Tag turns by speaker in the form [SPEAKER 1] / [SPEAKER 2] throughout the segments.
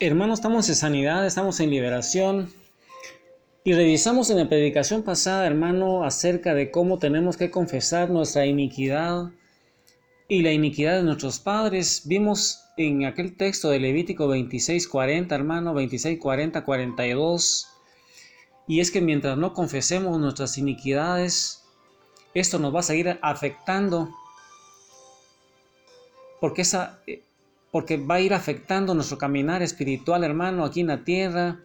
[SPEAKER 1] Hermanos, estamos en sanidad, estamos en liberación. Y revisamos en la predicación pasada, hermano, acerca de cómo tenemos que confesar nuestra iniquidad y la iniquidad de nuestros padres. Vimos en aquel texto de Levítico 26:40, hermano, 26:40, 42. Y es que mientras no confesemos nuestras iniquidades, esto nos va a seguir afectando. Porque esa porque va a ir afectando nuestro caminar espiritual, hermano, aquí en la tierra.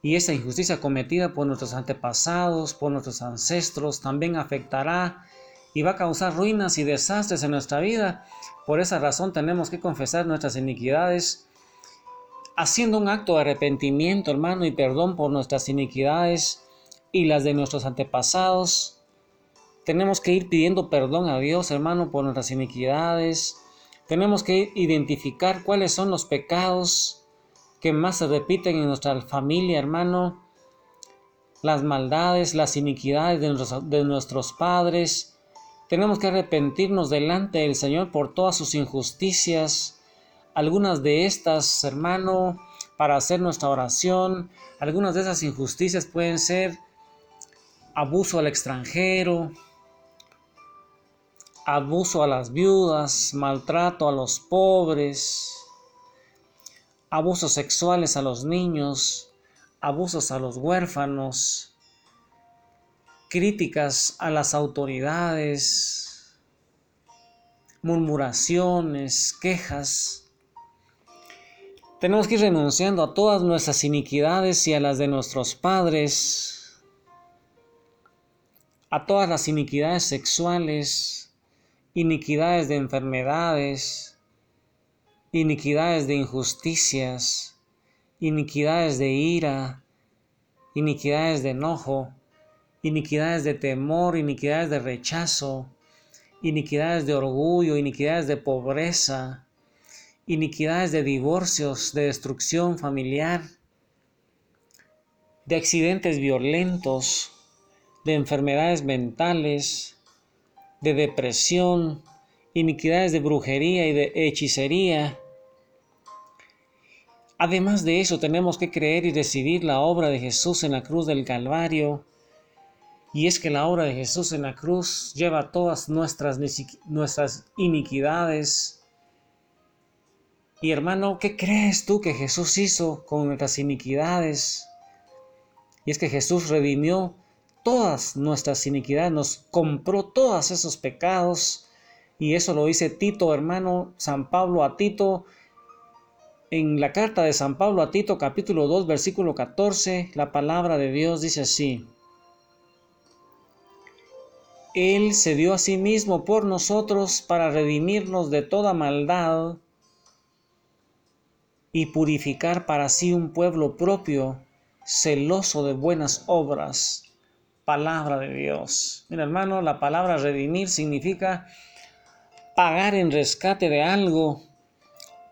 [SPEAKER 1] Y esa injusticia cometida por nuestros antepasados, por nuestros ancestros, también afectará y va a causar ruinas y desastres en nuestra vida. Por esa razón tenemos que confesar nuestras iniquidades, haciendo un acto de arrepentimiento, hermano, y perdón por nuestras iniquidades y las de nuestros antepasados. Tenemos que ir pidiendo perdón a Dios, hermano, por nuestras iniquidades, tenemos que identificar cuáles son los pecados que más se repiten en nuestra familia, hermano. Las maldades, las iniquidades de nuestros, padres. Tenemos que arrepentirnos delante del Señor por todas sus injusticias. Algunas de estas, hermano, para hacer nuestra oración. Algunas de esas injusticias pueden ser abuso al extranjero, abuso a las viudas, maltrato a los pobres, abusos sexuales a los niños, abusos a los huérfanos, críticas a las autoridades, murmuraciones, quejas. Tenemos que ir renunciando a todas nuestras iniquidades y a las de nuestros padres, a todas las iniquidades sexuales, iniquidades de enfermedades, iniquidades de injusticias, iniquidades de ira, iniquidades de enojo, iniquidades de temor, iniquidades de rechazo, iniquidades de orgullo, iniquidades de pobreza, iniquidades de divorcios, de destrucción familiar, de accidentes violentos, de enfermedades mentales, de depresión, iniquidades de brujería y de hechicería. Además de eso, tenemos que creer y recibir la obra de Jesús en la cruz del Calvario. Y es que la obra de Jesús en la cruz lleva todas nuestras, nuestras iniquidades. Y hermano, ¿qué crees tú que Jesús hizo con nuestras iniquidades? Y es que Jesús redimió todas nuestras iniquidades, nos compró todos esos pecados. Y eso lo dice Tito, hermano, San Pablo a Tito. En la carta de San Pablo a Tito, capítulo 2, versículo 14, la palabra de Dios dice así. Él se dio a sí mismo por nosotros para redimirnos de toda maldad y purificar para sí un pueblo propio, celoso de buenas obras palabra de Dios. Mira hermano, la palabra redimir significa pagar en rescate de algo,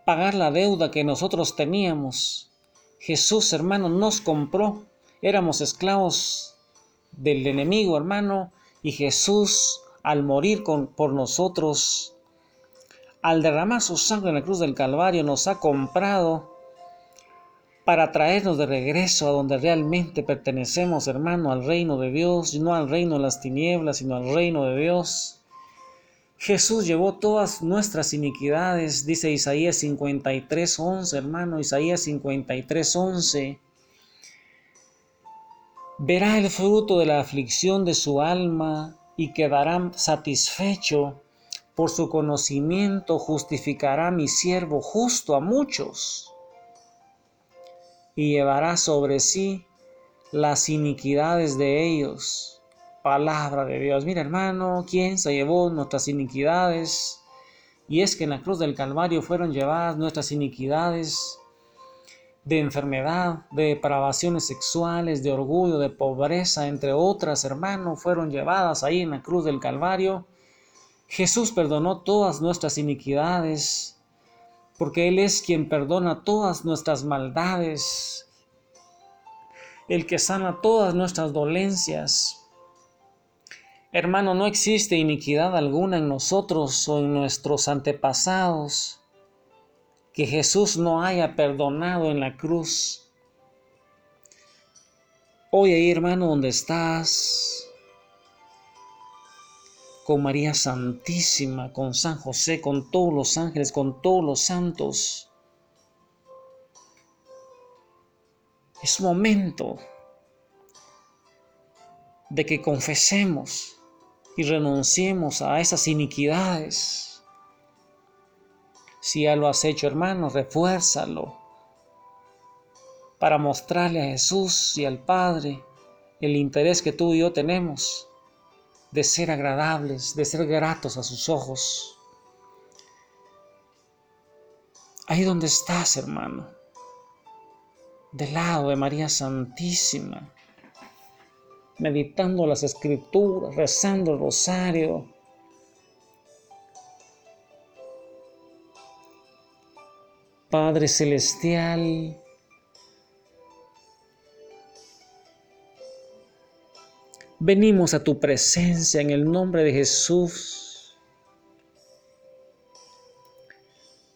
[SPEAKER 1] pagar la deuda que nosotros teníamos. Jesús, hermano, nos compró. Éramos esclavos del enemigo, hermano, y Jesús, al morir por nosotros, al derramar su sangre en la cruz del Calvario, nos ha comprado para traernos de regreso a donde realmente pertenecemos, hermano, al reino de Dios, no al reino de las tinieblas, sino al reino de Dios. Jesús llevó todas nuestras iniquidades, dice Isaías 53:11, hermano, Isaías 53:11. Verá el fruto de la aflicción de su alma y quedará satisfecho. Por su conocimiento justificará mi siervo justo a muchos y llevará sobre sí las iniquidades de ellos. Palabra de Dios. Mira hermano, ¿quién se llevó nuestras iniquidades? Y es que en la cruz del Calvario fueron llevadas nuestras iniquidades de enfermedad, de depravaciones sexuales, de orgullo, de pobreza, entre otras, hermano, fueron llevadas ahí en la cruz del Calvario. Jesús perdonó todas nuestras iniquidades porque Él es quien perdona todas nuestras maldades, el que sana todas nuestras dolencias. Hermano, no existe iniquidad alguna en nosotros o en nuestros antepasados. que Jesús no haya perdonado en la cruz. Hoy ahí, hermano, donde estás, con María Santísima, con San José, con todos los ángeles, con todos los santos. Es momento de que confesemos y renunciemos a esas iniquidades. Si ya lo has hecho, hermano, refuérzalo para mostrarle a Jesús y al Padre el interés que tú y yo tenemos de ser agradables, de ser gratos a sus ojos. Ahí donde estás, hermano, del lado de María Santísima, meditando las escrituras, rezando el rosario. Padre Celestial, Venimos a tu presencia en el nombre de Jesús.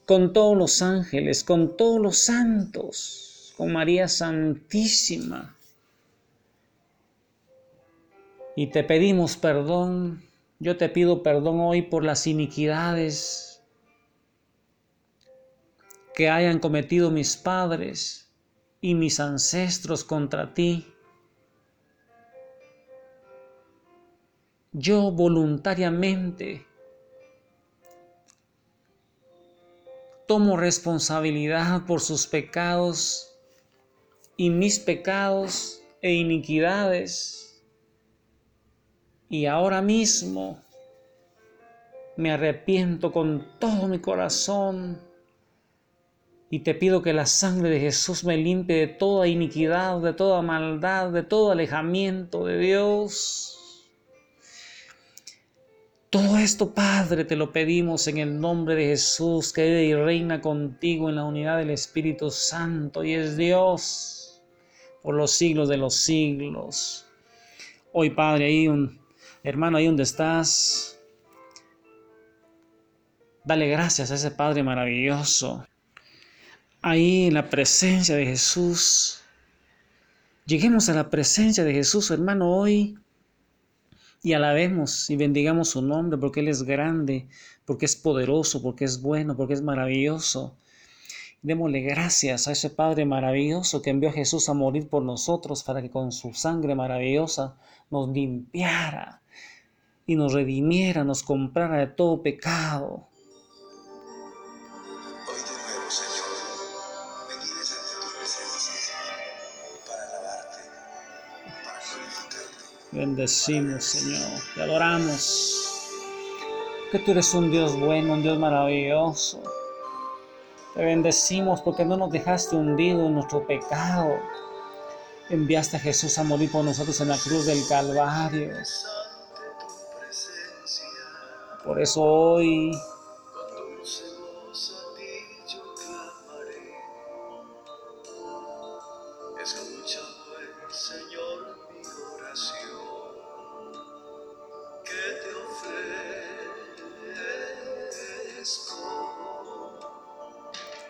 [SPEAKER 1] Con todos los ángeles, con todos los santos, con María Santísima. Y te pedimos perdón. Yo te pido perdón hoy por las iniquidades que hayan cometido mis padres y mis ancestros contra ti. Yo voluntariamente tomo responsabilidad por sus pecados y mis pecados e iniquidades. Y ahora mismo me arrepiento con todo mi corazón y te pido que la sangre de Jesús me limpie de toda iniquidad, de toda maldad, de todo alejamiento de Dios. Todo esto, Padre, te lo pedimos en el nombre de Jesús, que vive y reina contigo en la unidad del Espíritu Santo y es Dios por los siglos de los siglos. Hoy, Padre, ahí un hermano, ahí donde estás, dale gracias a ese Padre maravilloso. Ahí en la presencia de Jesús. Lleguemos a la presencia de Jesús, hermano, hoy y alabemos y bendigamos su nombre porque Él es grande, porque es poderoso, porque es bueno, porque es maravilloso. Démosle gracias a ese Padre maravilloso que envió a Jesús a morir por nosotros para que con su sangre maravillosa nos limpiara y
[SPEAKER 2] nos
[SPEAKER 1] nos comprara de todo pecado. Bendecimos, Señor. Te adoramos. Que tú eres un Dios bueno, un Dios maravilloso. Te bendecimos porque no nos dejaste hundido en nuestro pecado. Enviaste a Jesús a morir por nosotros en la cruz del Calvario. Por eso hoy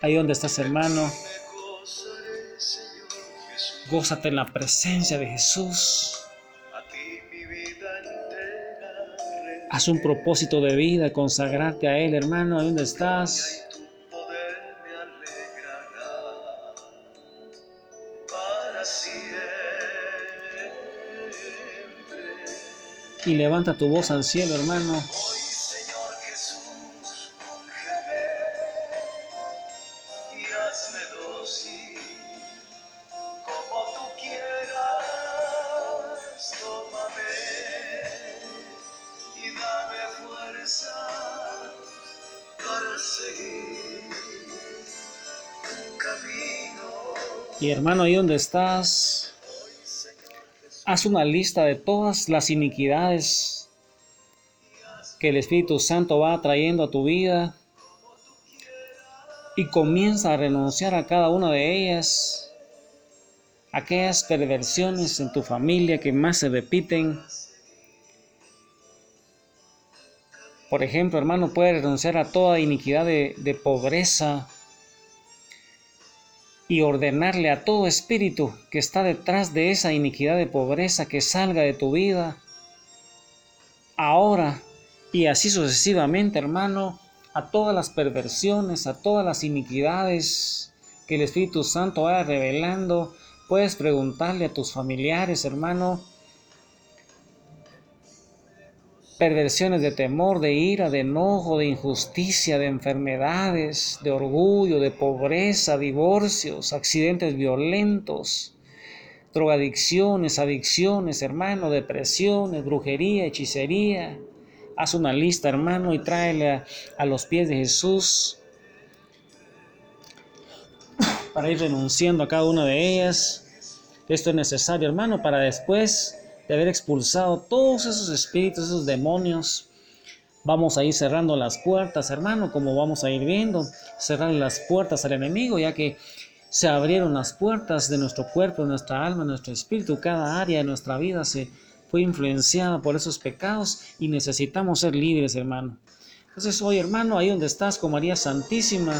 [SPEAKER 1] ahí donde estás hermano. Gózate en la presencia de Jesús. Haz un propósito de vida, consagrarte a Él, hermano, ahí donde estás. Y levanta tu voz al cielo, hermano. Y hermano, ahí donde estás, haz una lista de todas las iniquidades que el Espíritu Santo va trayendo a tu vida y comienza a renunciar a cada una de ellas, aquellas perversiones en tu familia que más se repiten. Por ejemplo, hermano, puede renunciar a toda iniquidad de, de pobreza, y ordenarle a todo espíritu que está detrás de esa iniquidad de pobreza que salga de tu vida ahora y así sucesivamente, hermano, a todas las perversiones, a todas las iniquidades que el Espíritu Santo vaya revelando. Puedes preguntarle a tus familiares, hermano, perversiones de temor, de ira, de enojo, de injusticia, de enfermedades, de orgullo, de pobreza, divorcios, accidentes violentos, drogadicciones, adicciones, hermano, depresiones, brujería, hechicería. Haz una lista, hermano, y tráele a, los pies de Jesús para ir renunciando a cada una de ellas. Esto es necesario, hermano, para después de haber expulsado todos esos espíritus, esos demonios. Vamos a ir cerrando las puertas, hermano, como vamos a ir viendo, cerrar las puertas al enemigo, ya que se abrieron las puertas de nuestro cuerpo, de nuestra alma, nuestro espíritu, cada área de nuestra vida se fue influenciada por esos pecados y necesitamos ser libres, hermano. Entonces hoy, hermano, ahí donde estás con María Santísima,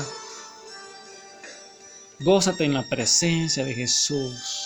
[SPEAKER 1] gózate en la presencia de Jesús.